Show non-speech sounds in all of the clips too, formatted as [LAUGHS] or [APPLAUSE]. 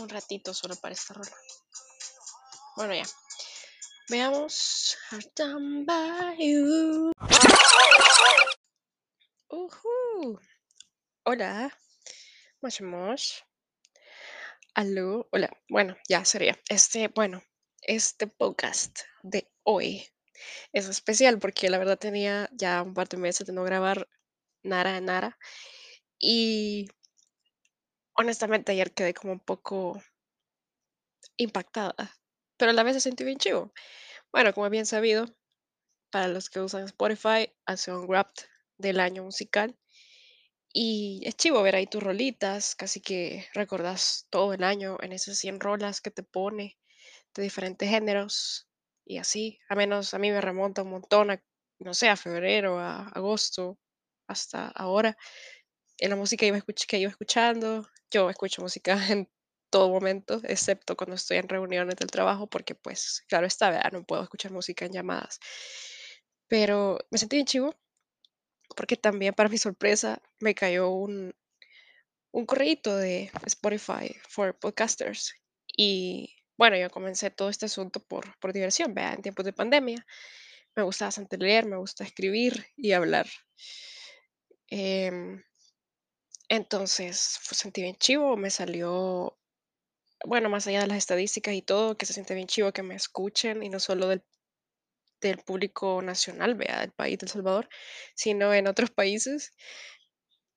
un ratito solo para esta rola. Bueno, ya. Veamos. Hola. Mosh Aló. Hola. Bueno, ya sería. Este, bueno, este podcast de hoy es especial porque la verdad tenía ya un par de meses de no grabar nada de nada. Y honestamente ayer quedé como un poco impactada, pero a la vez se sentí bien chivo. Bueno, como bien sabido, para los que usan Spotify, hace un wrap del año musical. Y es chivo ver ahí tus rolitas, casi que recordás todo el año en esas 100 rolas que te pone de diferentes géneros y así. A menos a mí me remonta un montón a, no sé, a febrero, a agosto, hasta ahora. En la música que iba escuchando, yo escucho música [LAUGHS] en todo momento, excepto cuando estoy en reuniones del trabajo, porque pues, claro está, ¿verdad? no puedo escuchar música en llamadas. Pero me sentí bien chivo, porque también para mi sorpresa me cayó un, un correíto de Spotify for Podcasters. Y bueno, yo comencé todo este asunto por, por diversión, ¿verdad? En tiempos de pandemia. Me gusta bastante leer, me gusta escribir y hablar. Em, entonces, pues, sentí bien chivo, me salió bueno, más allá de las estadísticas y todo, que se siente bien chivo que me escuchen y no solo del, del público nacional, vea, del país de El Salvador, sino en otros países.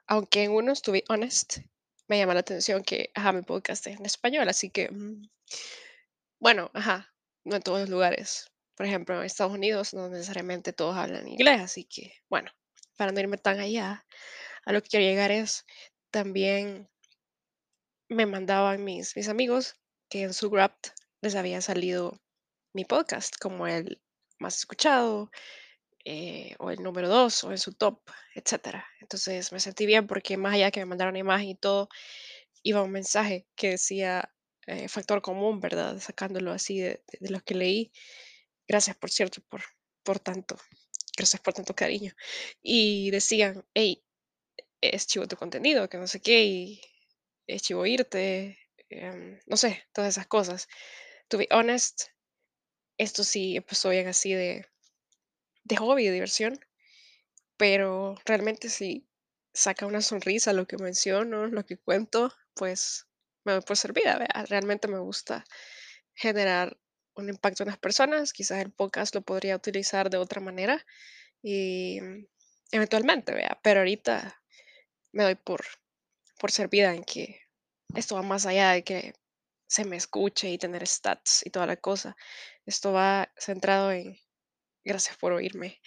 Aunque en unos, to be honest, me llama la atención que, ajá, mi podcast es en español, así que, mm, bueno, ajá, no en todos los lugares. Por ejemplo, en Estados Unidos no necesariamente todos hablan inglés, así que, bueno, para no irme tan allá, a lo que quiero llegar es también me mandaban mis, mis amigos que en su Wrapped les había salido mi podcast como el más escuchado eh, o el número dos o en su top, etcétera. Entonces me sentí bien porque más allá que me mandaron imagen y todo, iba un mensaje que decía eh, factor común, ¿verdad? Sacándolo así de, de, los que leí. Gracias, por cierto, por, por tanto. Gracias por tanto cariño. Y decían, hey, es chivo tu contenido, que no sé qué, y es chivo irte, em, no sé, todas esas cosas. To be honest, esto sí empezó bien así de, de hobby, de diversión, pero realmente si saca una sonrisa lo que menciono, lo que cuento, pues me doy por servida. Realmente me gusta generar un impacto en las personas. Quizás el podcast lo podría utilizar de otra manera y mm, eventualmente, vea, pero ahorita me doy por, por servida en que esto va más allá de que se me escuche y tener stats y toda la cosa. Esto va centrado en gracias por oírme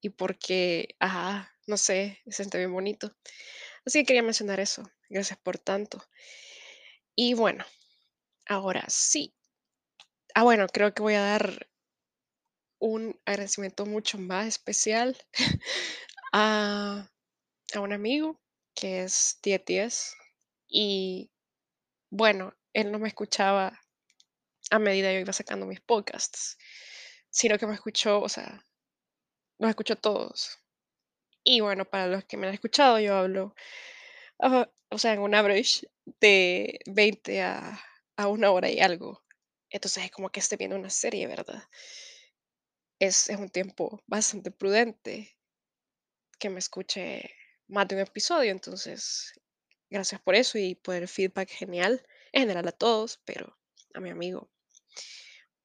y porque, ajá, no sé, se siente bien bonito. Así que quería mencionar eso. Gracias por tanto. Y bueno, ahora sí. Ah, bueno, creo que voy a dar un agradecimiento mucho más especial [LAUGHS] a, a un amigo que es 1010 y bueno, él no me escuchaba a medida yo iba sacando mis podcasts, sino que me escuchó, o sea, nos escuchó todos. Y bueno, para los que me han escuchado, yo hablo, o sea, en un average de 20 a, a una hora y algo. Entonces es como que esté viendo una serie, ¿verdad? Es, es un tiempo bastante prudente que me escuche más de un episodio, entonces gracias por eso y por el feedback genial, en general a todos, pero a mi amigo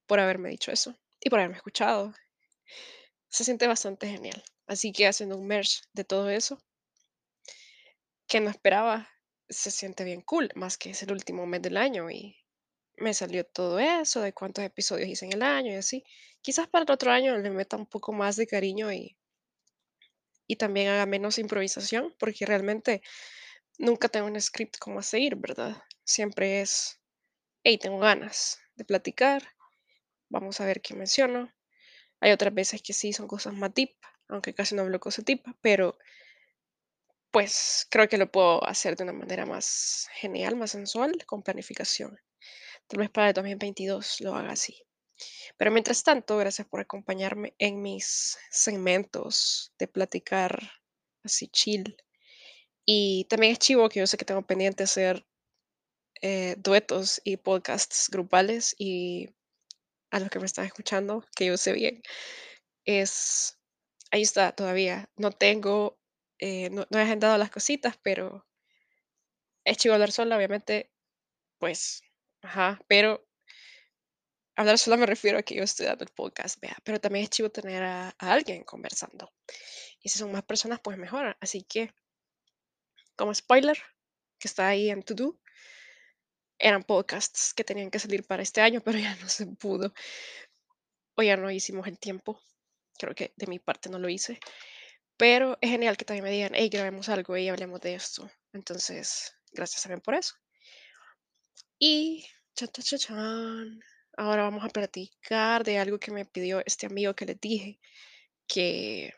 por haberme dicho eso y por haberme escuchado. Se siente bastante genial. Así que haciendo un merge de todo eso, que no esperaba, se siente bien cool, más que es el último mes del año y me salió todo eso, de cuántos episodios hice en el año y así. Quizás para el otro año le meta un poco más de cariño y, y también haga menos improvisación, porque realmente nunca tengo un script como a seguir, ¿verdad? Siempre es, hey, tengo ganas de platicar, vamos a ver qué menciono. Hay otras veces que sí son cosas más deep, aunque casi no hablo cosas deep, pero pues creo que lo puedo hacer de una manera más genial, más sensual, con planificación. Tal vez para el 2022 lo haga así. Pero mientras tanto, gracias por acompañarme en mis segmentos de platicar así chill y también es chivo que yo sé que tengo pendiente hacer eh, duetos y podcasts grupales y a los que me están escuchando, que yo sé bien, es, ahí está todavía. No tengo, eh, no, he agendado las cositas, pero es chivo hablar sola, obviamente, pues, ajá, pero hablar sola me refiero a que yo estoy dando el podcast, vea, pero también es chivo tener a, alguien conversando. Y si son más personas, pues mejor. Así que, como spoiler, que está ahí en To Do, eran podcasts que tenían que salir para este año, [LAUGHS] pero ya no se pudo. O ya no hicimos el tiempo. Creo que de mi parte no lo hice. Pero es genial que también me digan, hey, grabemos algo y hablemos de esto. Entonces, gracias también por eso. Y, chan, chan, chan, ahora vamos a platicar de algo que me pidió este amigo que les dije, que,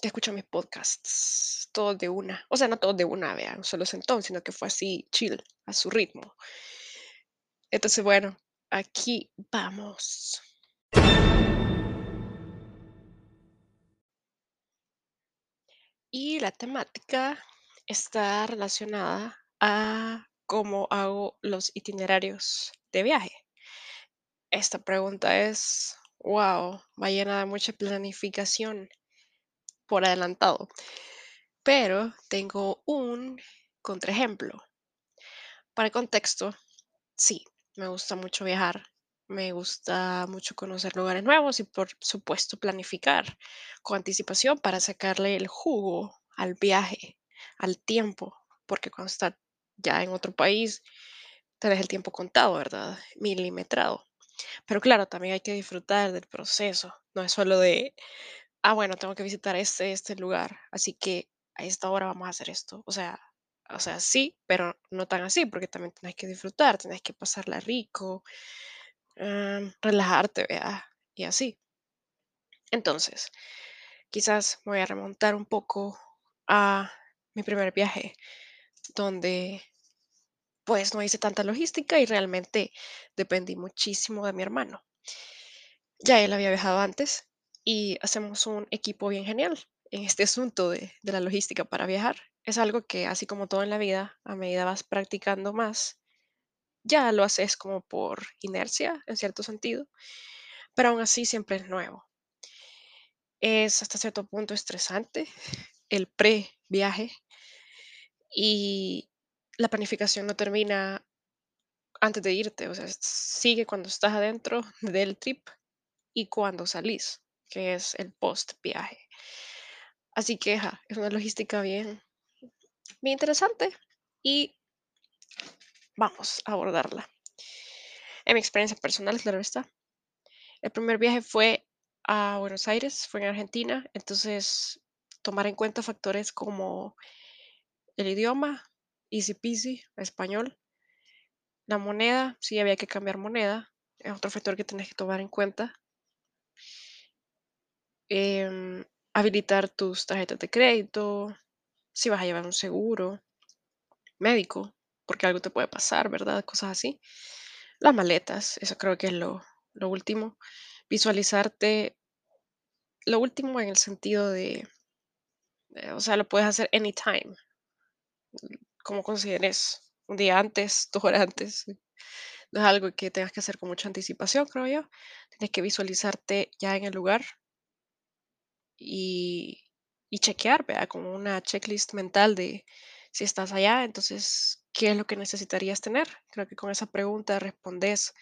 que escucha mis podcasts, todos de una. O sea, no todos de una, vean, solo sentón, sino que fue así, chill, a su ritmo. Entonces, bueno, aquí vamos. Y la temática está relacionada a cómo hago los itinerarios de viaje. Esta pregunta es, wow, va llena de mucha planificación por adelantado, pero tengo un contraejemplo. Para el contexto, sí, me gusta mucho viajar, me gusta mucho conocer lugares nuevos y por supuesto planificar con anticipación para sacarle el jugo al viaje, al tiempo, porque cuando estás ya en otro país, tenés el tiempo contado, ¿verdad? Milimetrado. Pero claro, también hay que disfrutar del proceso, no es solo de, ah, bueno, tengo que visitar este, este lugar, así que a esta hora vamos a hacer esto. O sea, o sea, sí, pero no tan así, porque también tenés que disfrutar, tenés que pasarla rico, em, relajarte, ¿verdad? Y así. Entonces, quizás me voy a remontar un poco a mi primer viaje, donde pues no hice tanta logística y realmente dependí muchísimo de mi hermano. Ya él había viajado antes y hacemos un equipo bien genial en este [LAUGHS] asunto de, de la logística para viajar. Es algo que, así como todo en la vida, a medida vas practicando más, ya lo haces como por inercia, en cierto sentido, pero aún así siempre es nuevo. Es hasta cierto punto estresante el pre-viaje y la planificación no termina antes de irte, o sea, sigue cuando estás adentro [LAUGHS] del trip y cuando salís, que es el post viaje. Así que ajá, es una logística bien, bien interesante y vamos a abordarla. En mi experiencia personal, claro está. El primer viaje fue a Buenos Aires, fue en Argentina, entonces tomar en cuenta factores como el idioma, easy peasy, español, la moneda, sí había que cambiar moneda, es otro factor que tenés que tomar en cuenta. Em, habilitar tus tarjetas de crédito, si vas a llevar un seguro médico, porque algo te puede pasar, ¿verdad? Cosas así. Las maletas, eso creo que es lo, último. Visualizarte, lo último en el sentido de, de, o sea, lo puedes hacer anytime, como consideres, un día antes, dos horas antes. No es algo que tengas que hacer con mucha anticipación, creo yo. Tienes que visualizarte ya en el lugar y, y chequear, ¿verdad? Como una checklist mental de si estás allá, entonces, ¿qué es lo que necesitarías tener? Creo que con esa pregunta respondes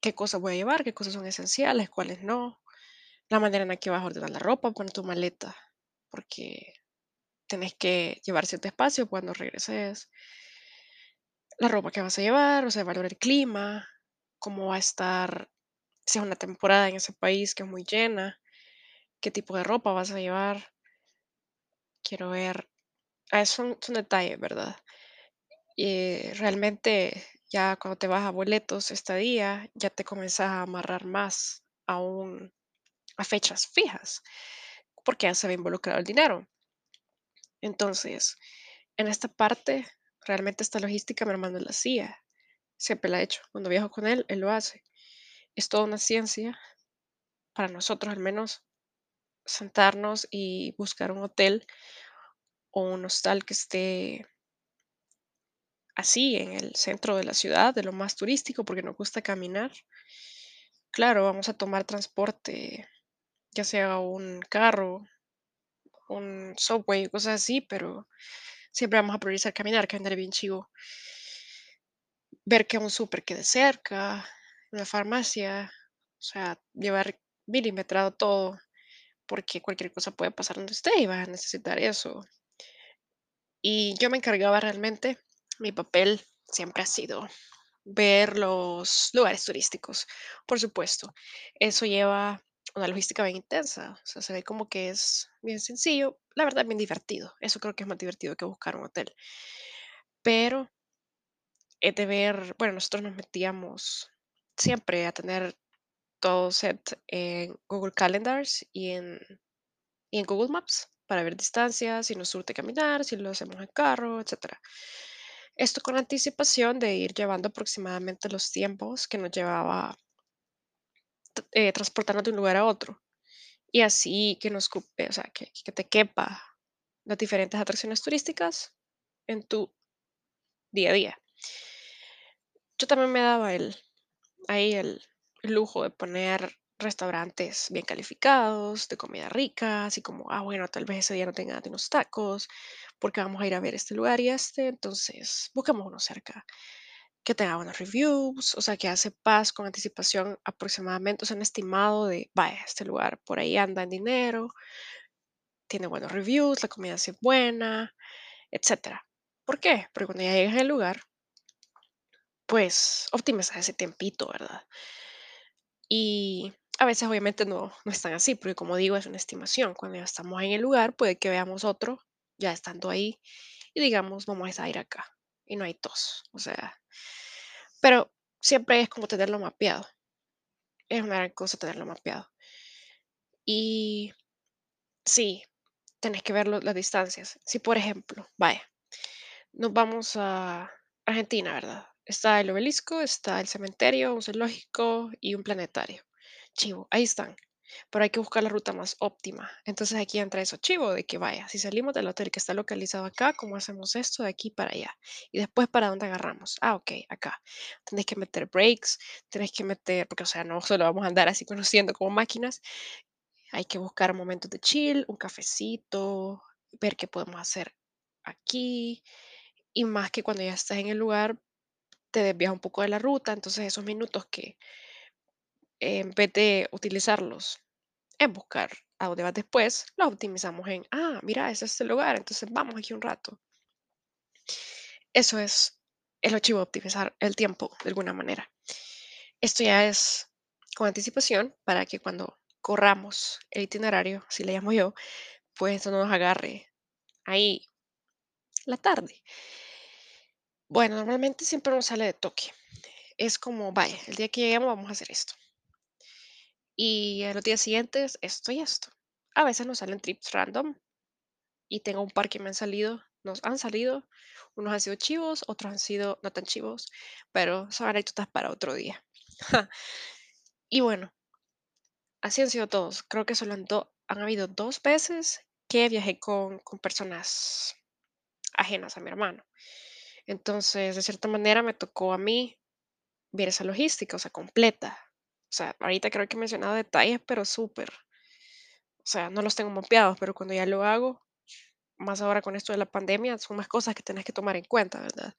qué cosas voy a llevar, qué cosas son esenciales, cuáles no, la manera en la que vas a ordenar la ropa, poner tu maleta, porque tenés que llevar cierto espacio cuando regreses, la ropa que vas a llevar, o sea, evaluar el clima, cómo va a estar, si es una temporada en ese país que es muy llena, qué tipo de ropa vas a llevar. Quiero ver, ah, son, son detalles, ¿verdad? Y realmente ya cuando te vas a boletos estadía, ya te comienzas a amarrar más a, a fechas fijas, porque ya se ve involucrado el dinero. Entonces, en esta parte, realmente esta logística mi hermano la hacía, siempre la ha hecho. Cuando viajo con él, él lo hace. Es toda una ciencia, para nosotros al menos, sentarnos y buscar un hotel o un hostal que esté así en el centro de la ciudad, de lo más turístico, porque nos gusta caminar, claro, vamos a tomar transporte, ya sea un carro, un subway, cosas así, pero siempre vamos a priorizar caminar, caminar bien chivo. Ver que un súper quede cerca, una farmacia, o sea, llevar milimetrado todo, porque cualquier cosa puede pasar donde esté y vas a necesitar eso. Y yo me encargaba realmente, mi papel siempre ha sido ver los lugares turísticos, por supuesto. Eso lleva una logística bien intensa, o sea, se ve como que es bien sencillo, la verdad bien divertido. Eso creo que es más divertido que buscar un hotel. Pero es de ver, bueno, nosotros nos metíamos siempre a tener todo set en Google Calendars y en, y en Google Maps para ver distancias, si nos surte caminar, si lo hacemos en carro, etcétera. Esto con anticipación de ir llevando aproximadamente los tiempos que nos llevaba eh, de un lugar a otro. Y así que nos cupe, o sea, que, que te quepa las diferentes atracciones turísticas en tu día a día. Yo también me daba el, ahí el, lujo de poner restaurantes bien calificados, de comida rica, así como, ah, bueno, tal vez ese día no tenga unos tacos, porque vamos a ir a ver este lugar y este, entonces busquemos uno cerca. Que tenga buenos reviews, o sea, que hace paz con anticipación aproximadamente, o sea, un estimado de, vaya, este lugar por ahí anda en dinero, tiene buenos reviews, la comida es buena, etcétera. ¿Por qué? Porque cuando ya llegas al lugar, pues optimizas ese tiempito, ¿verdad? Y a veces obviamente no, no están así, porque como digo, es una estimación. Cuando ya estamos en el lugar, puede que veamos otro ya estando ahí y digamos, vamos a ir acá. Y no hay tos, o sea, pero siempre es como tenerlo mapeado. Es una gran cosa tenerlo mapeado. Y sí, tenés que ver las distancias. Si, por ejemplo, vaya, nos vamos a Argentina, ¿verdad? Está el obelisco, está el cementerio, un zoológico y un planetario. Chivo, ahí están. Pero hay que buscar la ruta más óptima. Entonces aquí entra eso, chivo, de que vaya, si salimos del hotel que está localizado acá, ¿cómo hacemos esto de aquí para allá? Y después, ¿para dónde agarramos? Ah, ok, acá. Tenés que meter breaks, tenés que meter, porque o sea, no solo vamos a andar así conociendo como máquinas, hay que buscar momentos de chill, un cafecito, ver qué podemos hacer aquí. Y más que cuando ya estás en el lugar, te desvías un poco de la ruta, entonces esos minutos que en vez de utilizarlos en buscar a dónde vas después, los optimizamos en, ah, mira, ese es este lugar, entonces vamos aquí un rato. Eso es el archivo de optimizar el tiempo de alguna manera. Esto ya es con anticipación para que cuando corramos el itinerario, si le llamo yo, pues no nos agarre ahí la tarde. Bueno, normalmente siempre nos sale de toque. Es como, vaya, el día que lleguemos vamos a hacer esto. Y a los días siguientes, esto y esto. A veces nos salen trips random y tengo un par que me han salido, nos han salido. Unos han sido chivos, otros han sido no tan chivos, pero son anécdotas para otro día. [LAUGHS] Y bueno, así han sido todos. Creo que solo han, han habido dos veces que viajé con, con personas ajenas a mi hermano. Entonces, de cierta manera, me tocó a mí ver esa logística, o sea, completa. O sea, ahorita creo que he mencionado detalles, pero súper. O sea, no los tengo mapeados, pero cuando ya lo hago, más ahora con esto de la pandemia, son más cosas que tenés que tomar en cuenta, ¿verdad?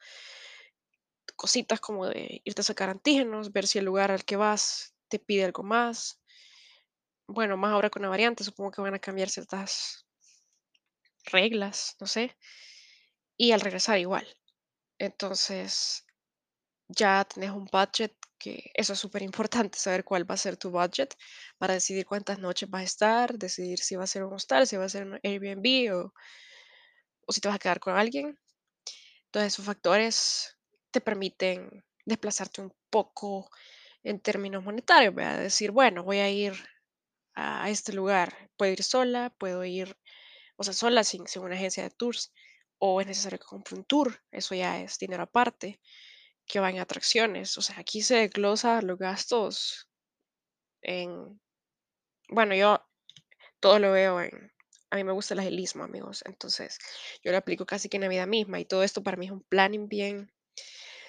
Cositas como de irte a sacar antígenos, ver si el lugar al que vas te pide algo más. Bueno, más ahora con la variante, supongo que van a cambiar ciertas reglas, no sé. Y al regresar igual. Entonces, ya tenés un budget, eso es súper importante, saber cuál va a ser tu budget para decidir cuántas noches vas a estar, decidir si va a ser un hostal, si va a ser un Airbnb o, o si te vas a quedar con alguien. Todos esos factores te permiten desplazarte un poco en términos monetarios, ¿verdad? Decir, bueno, voy a ir a este lugar, puedo ir sola, puedo ir, o sea, sola sin, sin una agencia de tours, o es necesario que compre un tour, eso ya es dinero aparte que van a atracciones. O sea, aquí se desglosa los gastos en, bueno, yo todo lo veo en, a mí me gusta el agilismo, amigos. Entonces, yo lo aplico casi que en la vida misma y todo esto para mí es un planning bien,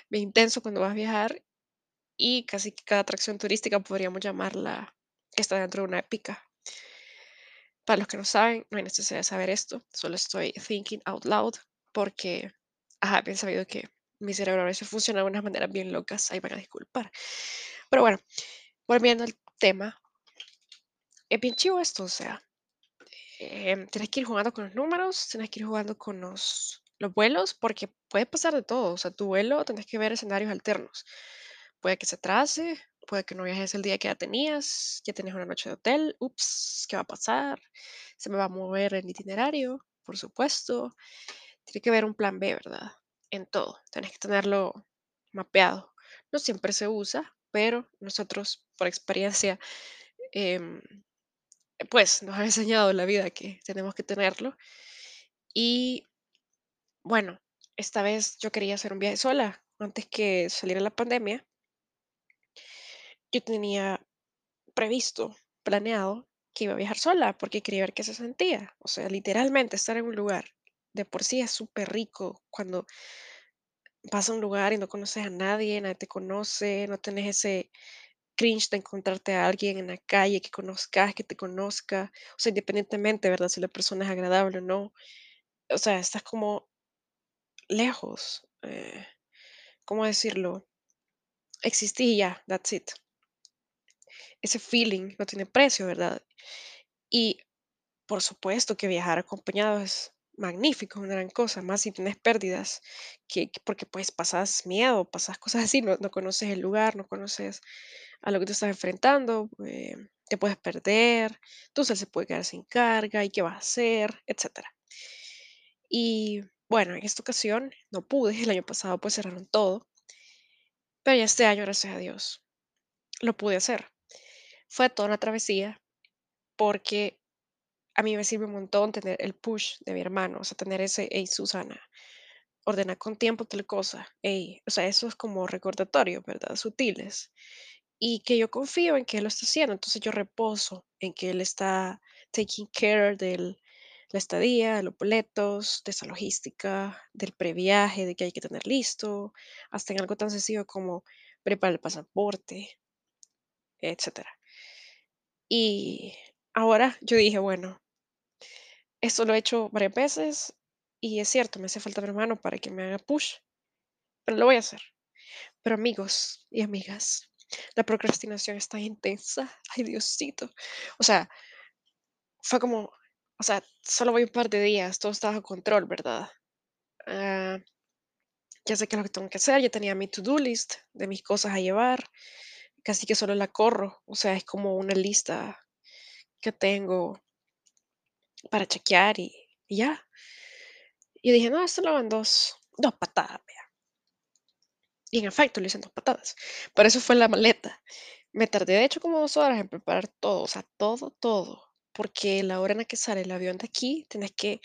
bien intenso cuando vas a viajar y casi que cada atracción turística podríamos llamarla que está dentro de una épica. Para los que no saben, no hay necesidad de saber esto, solo estoy thinking out loud porque, ajá, bien sabido que mi cerebro a veces funciona de unas maneras bien locas, ahí van a disculpar. Pero bueno, volviendo al tema, es bien chivo esto, o sea, tienes que ir jugando con los números, tienes que ir jugando con los, los vuelos, porque puede pasar de todo, o sea, tu vuelo tienes que ver escenarios alternos. Puede que se atrase, puede que no viajes el día que ya tenías, ya tienes una noche de hotel, ups, ¿qué va a pasar? Se me va a mover el itinerario, por supuesto. Tiene que haber un plan B, ¿verdad? En todo, tienes que tenerlo mapeado. No siempre se usa, pero nosotros, por experiencia, em, pues nos ha enseñado la vida que tenemos que tenerlo. Y bueno, esta vez yo quería hacer un viaje sola antes que saliera la pandemia. Yo tenía previsto, planeado que iba a viajar sola porque quería ver qué se sentía. O sea, literalmente estar en un lugar de por sí es súper rico cuando vas a un lugar y no conoces a nadie, nadie te conoce, no tenés ese cringe de encontrarte a alguien en la calle que conozcas, que te conozca, o sea, independientemente, ¿verdad? Si la persona es agradable o no. O sea, estás como lejos. eh, ¿cómo decirlo? Existí ya, that's it. Ese feeling no tiene precio, ¿verdad? Y por supuesto que viajar acompañado es magnífico, una gran cosa, más si tienes pérdidas, que, que- porque pues pasas miedo, pasas cosas así, no, no conoces el lugar, no conoces a lo que te estás enfrentando, eh, te puedes perder, entonces se puede quedar sin carga y qué vas a hacer, etcétera. Y bueno, en esta ocasión no pude, el año pasado pues cerraron todo, pero ya este año, gracias a Dios, lo pude hacer. Fue toda una travesía porque a mí me sirve un montón tener el push de mi hermano, o sea, tener ese, hey, Susana, ordena con tiempo tal cosa, hey, o sea, eso es como recordatorio, ¿verdad? Sutiles. Y que yo confío en que él lo está haciendo, entonces yo reposo en que él está taking care de la estadía, los boletos, de esa logística, del previaje, de que hay que tener listo, hasta en algo tan sencillo como preparar el pasaporte, etcétera. Y ahora yo dije, bueno, esto lo he hecho varias veces y es cierto, me hace falta mi hermano para que me haga push, pero lo voy a hacer. Pero amigos y amigas, la procrastinación está intensa. [LAUGHS] Ay, Diosito. O sea, fue como, o sea, solo voy un par de días, todo está bajo control, ¿verdad? Ah, ya sé qué es lo que tengo que hacer, ya tenía mi to-do list de mis cosas a llevar, casi que solo la corro, o sea, es como una lista que tengo para chequear y, ya. Y dije, no, esto lo en dos, dos patadas. Y en efecto, lo hice dos patadas. Por eso fue la maleta. Me tardé de hecho como dos horas en preparar todo, o sea, todo, todo. Porque la hora en la que sale el avión de aquí, tenés que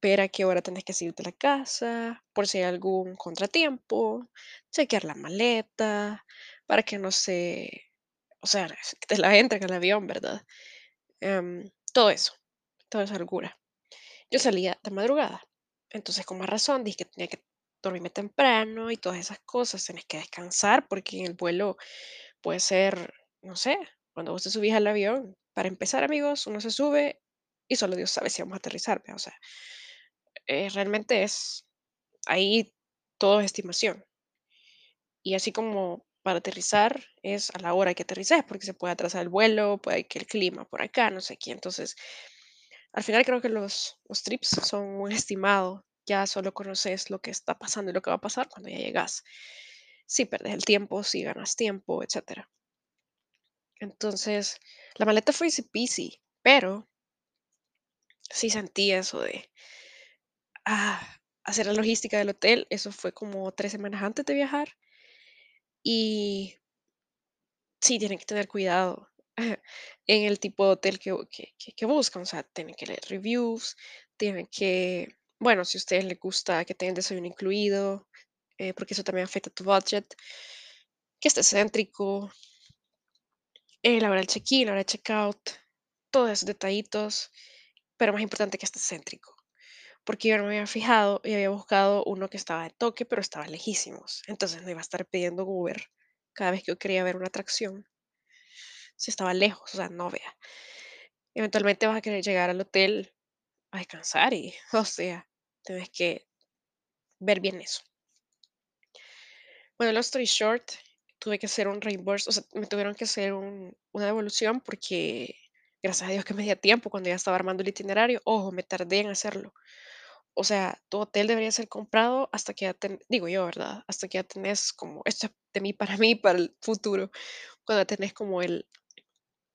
ver a qué hora tenés que salir de la casa, por si hay algún contratiempo, chequear la maleta, para que no se, o sea, [LAUGHS] que te la entren al avión, ¿verdad? Em, todo eso, toda esa locura. Yo salía de madrugada, entonces con más razón dije que tenía que dormirme temprano y todas esas cosas, tenés que descansar porque en el vuelo puede ser, no sé, cuando vos te subís al avión, para empezar amigos, uno se sube y solo Dios sabe si vamos a aterrizar, o sea, eh, realmente es ahí todo es estimación. Y así como para aterrizar es a la hora que aterrices, porque se puede atrasar el vuelo, puede que el clima por acá, no sé qué. Entonces, al final creo que los, trips son un estimado. Ya solo conoces lo que está pasando y lo que va a pasar cuando ya llegas. Si perdes el tiempo, si ganas tiempo, etcétera. Entonces, la maleta fue easy peasy, pero sí sentí eso de ah, hacer la logística del hotel. Eso fue como tres semanas antes de viajar. Y sí, tienen que tener cuidado [LAUGHS] en el tipo de hotel que, buscan. O sea, tienen que leer reviews, tienen que, bueno, si a ustedes les gusta que tengan desayuno incluido, eh, porque eso también afecta tu budget, que esté céntrico, eh, la hora del check-in, la hora del check-out, todos esos detallitos, pero más importante que esté céntrico. porque yo no me había fijado y había buscado uno que estaba de toque, pero estaba lejísimos. Entonces no iba a estar pidiendo Uber cada vez que yo quería ver una atracción, si estaba lejos, o sea, no vea. Eventualmente vas a querer llegar al hotel a descansar y, [LAUGHS] o sea, tienes que ver bien eso. Bueno, long story short, tuve que hacer un reimburse, o sea, me tuvieron que hacer un- una devolución porque gracias a Dios que me dio tiempo cuando ya estaba armando el itinerario. Ojo, me tardé en hacerlo. O sea, tu hotel debería ser comprado hasta que ya ten- digo yo, ¿verdad? Hasta que ya tenés como, esto es de mí para [LAUGHS] mí, para el futuro, cuando tenés como el,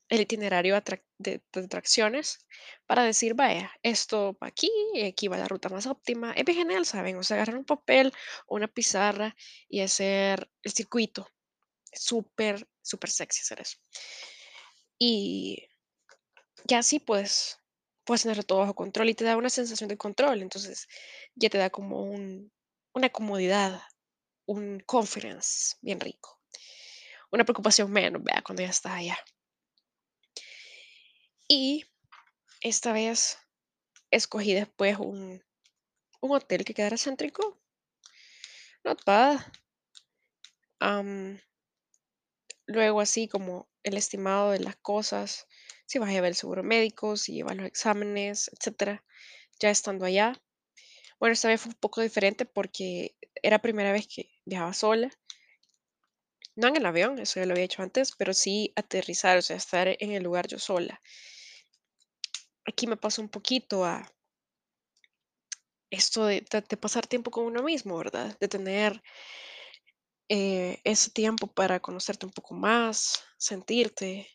el itinerario de, de atracciones para decir, vaya, esto va aquí, aquí va la ruta más óptima. Es bien genial, ¿saben? O sea, agarrar un papel o una pizarra y hacer el circuito. Súper, súper sexy hacer eso. Y ya así pues puedes tener todo bajo control y te da una sensación de control. Entonces ya te da como un, una comodidad, un confidence bien rico. Una preocupación menos, vea, cuando ya estás allá. Y esta vez escogí después un, un hotel que quedara céntrico. Not bad. Am, luego así como el estimado de las cosas, si vas a llevar el seguro médico, si llevas los exámenes, etcétera, ya estando allá. Bueno, esta vez fue un poco diferente porque era primera vez que viajaba sola. No en el avión, eso ya lo había hecho antes, pero sí aterrizar, o sea, estar en el lugar yo sola. Aquí me pasó un poquito a esto de pasar tiempo con uno mismo, ¿verdad? De tener eh, ese tiempo para conocerte un poco más, sentirte,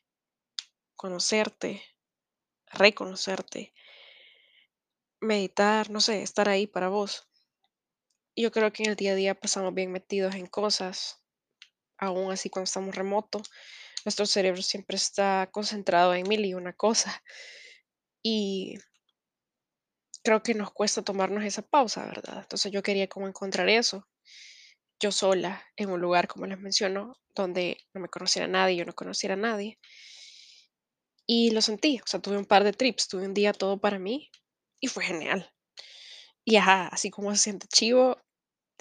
conocerte, reconocerte, meditar, no sé, estar ahí para vos. Yo creo que en el día a día pasamos bien metidos en cosas, aún así cuando estamos remoto, nuestro cerebro siempre está concentrado en mil y una cosa y creo que nos cuesta tomarnos esa pausa, ¿verdad? Entonces yo quería como encontrar eso, yo sola, en un lugar, como les menciono, donde no me conociera nadie, yo no conociera a nadie. Y lo sentí, o sea, tuve un par de trips, tuve un día todo para mí y fue genial. Y ajá, así como se siente chivo,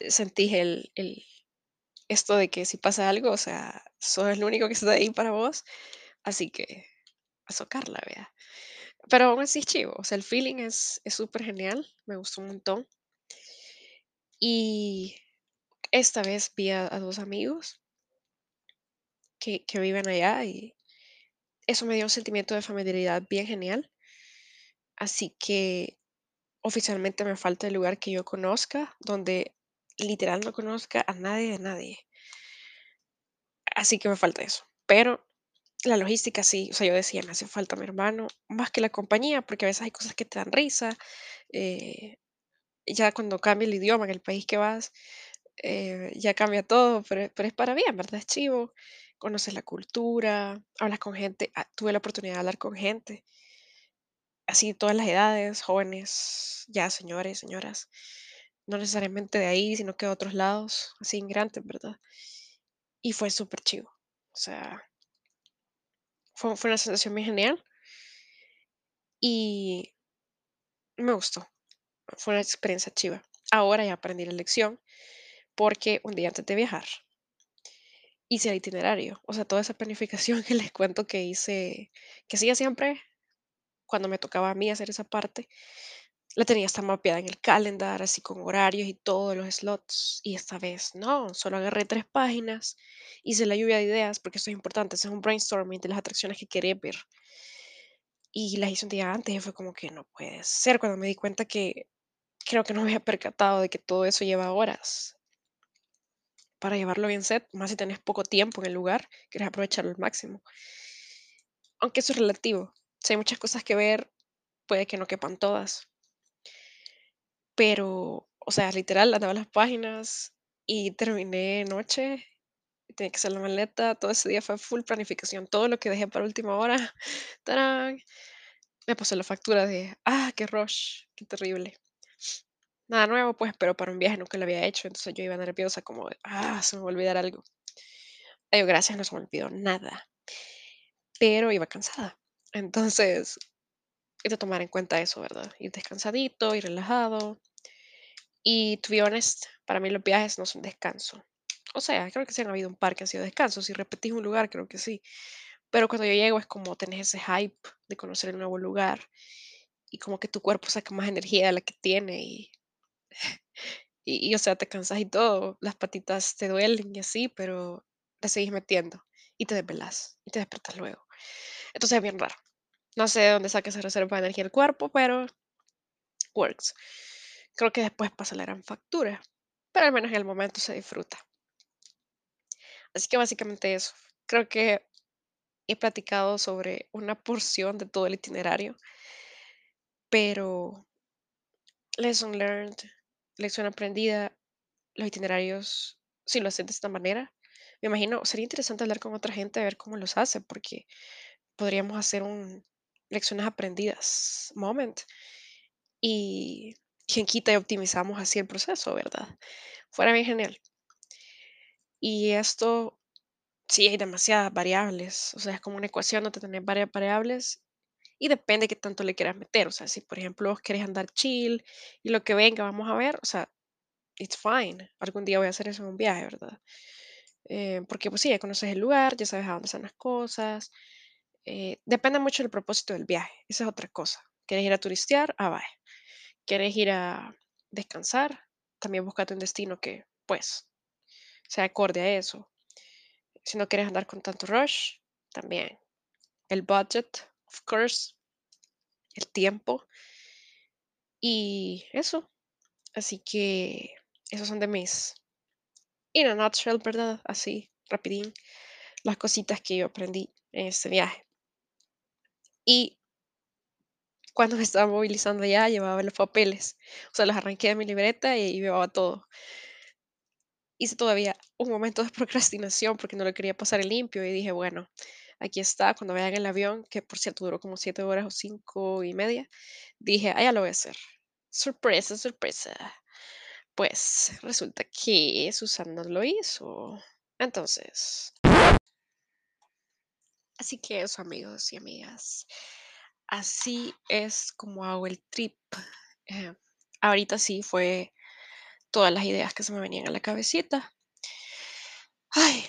sentí el, el, esto de que si pasa algo, o sea, sos el único que está ahí para vos, así que a socarla, vea. Pero aún así es chivo, o sea, el feeling es súper genial, me gustó un montón. Y esta vez vi a, a dos amigos que, que viven allá y eso me dio un sentimiento de familiaridad bien genial. Así que oficialmente me falta el lugar que yo conozca, donde literal no conozca a nadie de nadie. Así que me falta eso. Pero la logística sí, o sea, yo decía, me hace falta mi hermano, más que la compañía, porque a veces hay cosas que te dan risa. eh, ya cuando cambia el idioma en el país que vas, eh, ya cambia todo, pero, pero es para bien, ¿verdad? Es chivo, conoces la cultura, hablas con gente, ah, tuve la oportunidad de hablar con gente, así todas las edades, jóvenes, ya señores, señoras, no necesariamente de ahí, sino que de otros lados, así inmigrantes, ¿verdad? Y fue súper chivo, o sea, fue, una sensación muy genial y me gustó, fue una experiencia chiva. Ahora ya aprendí la lección porque un día antes de viajar, hice el itinerario, o sea, toda esa planificación [LAUGHS] que les cuento que hice, que hacía siempre cuando me tocaba a mí hacer esa parte, la tenía hasta mapeada en el calendar, así con horarios y todos los slots. Y esta vez no, solo agarré tres páginas, hice la lluvia de ideas, porque eso es importante, es un brainstorming de las atracciones que quería ver. Y las hice un día antes y fue como que no puede ser, cuando me di cuenta que creo que no había percatado de que todo eso lleva horas para llevarlo bien set, más si tenés poco tiempo en el lugar, querés aprovecharlo al máximo. Aunque eso es relativo. Si hay muchas cosas que ver, puede que no quepan todas. Pero, o sea, literal, andaba las páginas y terminé noche. Tenía que hacer la maleta. Todo ese día fue full planificación. Todo lo que dejé para última hora, [LAUGHS] ¡tarán! me pasó la factura de, ah, qué rush, qué terrible. Nada nuevo, pues, pero para un viaje nunca lo había hecho. Entonces yo iba nerviosa, como, ah, se me va a olvidar algo. Ay, gracias, no se me olvidó nada. Pero iba cansada. Entonces, y de tomar en cuenta eso, ¿verdad? Ir descansadito, y relajado. Y to be honest, para mí los viajes no son descanso. O sea, creo que sí han habido un par que han sido descansos. Si repetís un lugar, creo que sí. Pero cuando yo llego es como tenés ese hype de conocer el nuevo lugar y como que tu cuerpo saca más energía de la que tiene y, [LAUGHS] y, y, o sea, te cansas y todo, las patitas te duelen y así, pero te seguís metiendo y te desvelas y te despertas luego. Entonces es bien raro. No sé de dónde saca esa reserva de energía el cuerpo, pero works. Creo que después pasa la gran factura, pero al menos en el momento se disfruta. Así que básicamente eso. Creo que he platicado sobre una porción de todo el itinerario, pero lesson learned, lección aprendida, los itinerarios, si lo hacen de esta manera, me imagino, sería interesante hablar con otra gente a ver cómo los hace, porque podríamos hacer un lecciones aprendidas moment y quien quita y optimizamos así el proceso, ¿verdad? Fuera bien genial. Y esto, sí hay demasiadas variables, o sea, es como una ecuación donde tenés varias variables y depende qué tanto le quieras meter, o sea, si por ejemplo vos querés andar chill y lo que venga vamos a ver, o sea, it's fine. Algún día voy a hacer eso en un viaje, ¿verdad? Eh, porque pues sí, ya conoces el lugar, ya sabes a dónde están las cosas. Eh, depende mucho del propósito del viaje, esa es otra cosa. ¿Quieres ir a turistear? Ah, vaya. ¿Quieres ir a descansar? También búscate un destino que, pues, sea acorde a eso. Si no quieres andar con tanto rush, también. El budget, of course, el tiempo y eso. Así que esos son de mis, in a nutshell, ¿verdad? Así, rapidín, las cositas que yo aprendí en este viaje. Y cuando me estaba movilizando ya, llevaba los papeles. O sea, los arranqué de mi libreta y llevaba todo. Hice todavía un momento de procrastinación porque no lo quería pasar en limpio y dije, bueno, aquí está, cuando vayan en el avión, que por cierto duró como siete horas o cinco y media, dije, ah, ya lo voy a hacer. Sorpresa, sorpresa. Pues resulta que Susana lo hizo. Entonces, así que eso, amigos y amigas. Así es como hago el trip. Eh, ahorita sí fue todas las ideas que se me venían a la cabecita. Ay,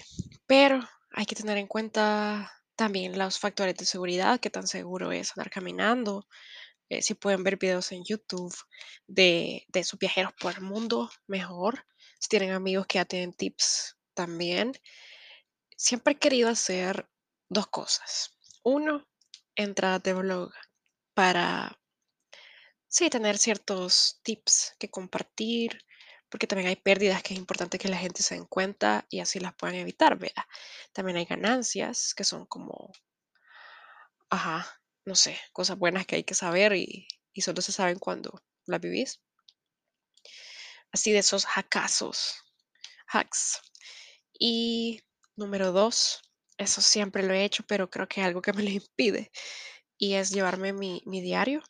pero hay que tener en cuenta también los factores de seguridad, qué tan seguro es andar caminando. Eh, si pueden ver videos en YouTube de, de sus viajeros por el mundo, mejor. Si tienen amigos que ya tienen tips también. Siempre he querido hacer dos cosas. Uno, entradas de blog para, sí, tener ciertos tips que compartir, porque también hay pérdidas que es importante que la gente se den cuenta y así las puedan evitar, ¿verdad? También hay ganancias que son como, ajá, no sé, cosas buenas que hay que saber y, y solo se saben cuando las vivís. Así de esos hackazos, hacks. Y número dos, eso siempre lo he hecho, pero creo que es algo que me lo [LAUGHS] impide, y es llevarme mi, mi diario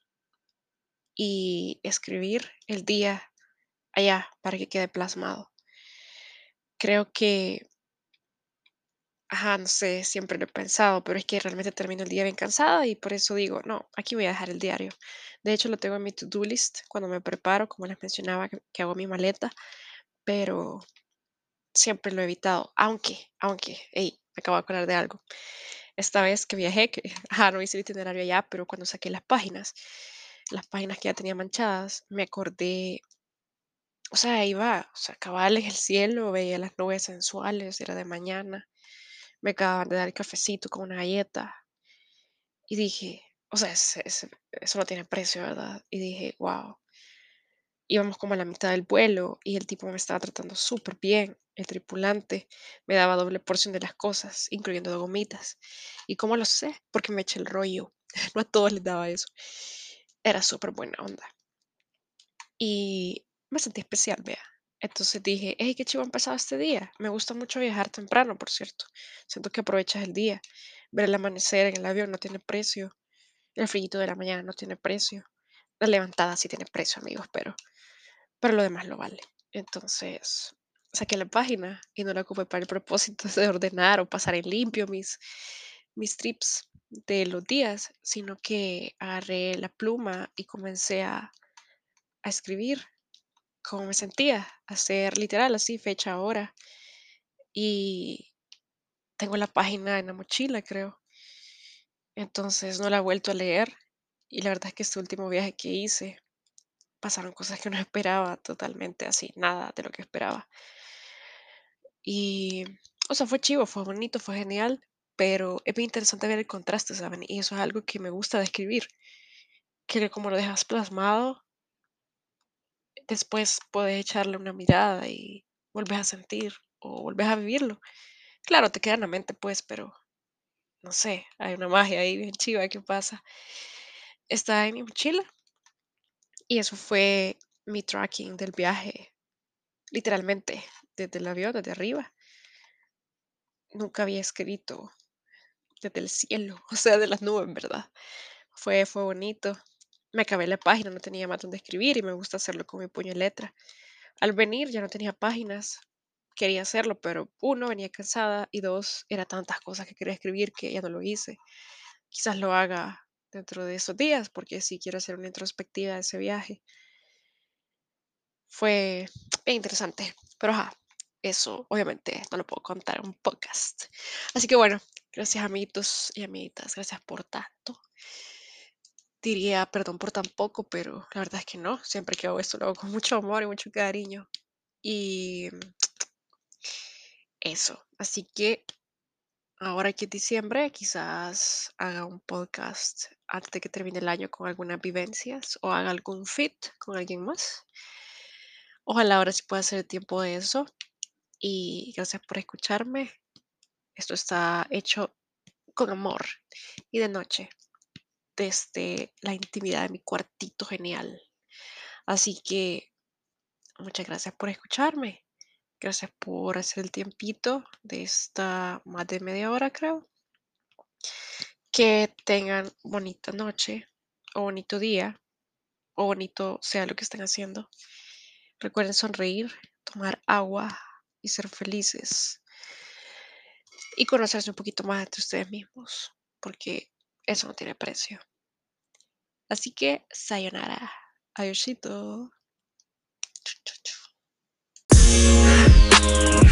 y escribir el día allá para que quede plasmado. Creo que, ajá, no sé, siempre lo he pensado, pero es que realmente termino el día bien cansada y por eso digo, no, aquí voy a dejar el diario. De hecho, lo tengo en mi to-do list cuando me preparo, como les mencionaba, que, hago mi maleta, pero siempre lo he evitado, aunque, aunque, hey, acabo de acordar de algo. Esta vez que viajé, que, [LAUGHS] ajá, no hice el itinerario allá, pero cuando saqué las páginas, las páginas que ya tenía manchadas, me acordé o sea, iba, o sea, cabal en el cielo, veía las nubes sensuales, era de mañana, me acababan de dar el cafecito con una galleta y dije, o sea, ese- eso no tiene precio, ¿verdad? Y dije, wow, íbamos como a la mitad del vuelo y el tipo me estaba tratando súper bien, el tripulante me daba doble porción de las cosas, incluyendo de gomitas. ¿Y cómo lo sé? Porque me eché el rollo, [LAUGHS] no a todos les daba eso. Era súper buena onda. Y me sentí especial, vea. Entonces dije, hey, qué chivo ha empezado este día. Me gusta mucho viajar temprano, por cierto. Siento que aprovechas el día. Ver el amanecer en el avión no tiene precio. El frío de la mañana no tiene precio. La levantada sí tiene precio, amigos, pero, pero lo demás lo vale. Entonces, saqué la página y no la ocupé para el propósito de ordenar o pasar en limpio mis, mis trips. de los días, sino que agarré la pluma y comencé a, a escribir cómo me sentía, hacer literal así, fecha, hora. Y tengo la página en la mochila, creo. Entonces no la he vuelto a leer. Y la verdad es que este último viaje que hice, pasaron cosas que no esperaba totalmente así, nada de lo que esperaba. Y, o sea, fue chivo, fue bonito, fue genial, pero es bien interesante ver el contraste, ¿saben? Y eso es algo que me gusta describir, que como lo dejas plasmado, después puedes echarle una mirada y vuelves a sentir o vuelves a vivirlo. Claro, te queda en la mente, pues, pero no sé, hay una magia ahí bien chiva que pasa. Está en mi mochila y eso fue mi tracking del viaje, literalmente, desde el avión, desde arriba. Nunca había escrito desde el cielo, [LAUGHS] o sea, de las nubes, ¿verdad? Fue, fue bonito. Me acabé la página, no tenía más donde escribir y me gusta hacerlo con mi puño y letra. Al venir ya no tenía páginas, quería hacerlo, pero uno, venía cansada y dos, era tantas cosas que quería escribir que ya no lo hice. Quizás lo haga dentro de esos días, porque sí quiero hacer una introspectiva de ese viaje. Fue interesante, pero ajá, eso obviamente no lo puedo contar en un podcast. Así que bueno, gracias amiguitos y amiguitas, gracias por tanto. Diría perdón por tan poco, pero la verdad es que no, siempre que hago esto lo hago con mucho amor y mucho cariño. Y eso, así que ahora que es diciembre, quizás haga un podcast antes de que termine el año con algunas vivencias o haga algún fit con alguien más. Ojalá ahora sí pueda hacer tiempo de eso. Y gracias por escucharme. Esto está hecho con amor y de noche desde la intimidad de mi cuartito genial. Así que muchas gracias por escucharme. Gracias por hacer el tiempito de esta más de media hora, creo. Que tengan bonita noche o bonito día o bonito sea lo que estén haciendo. Recuerden sonreír, tomar agua y ser felices. Y conocerse un poquito más entre ustedes mismos, porque eso no tiene precio. Así que, sayonara. Adiósito. Thank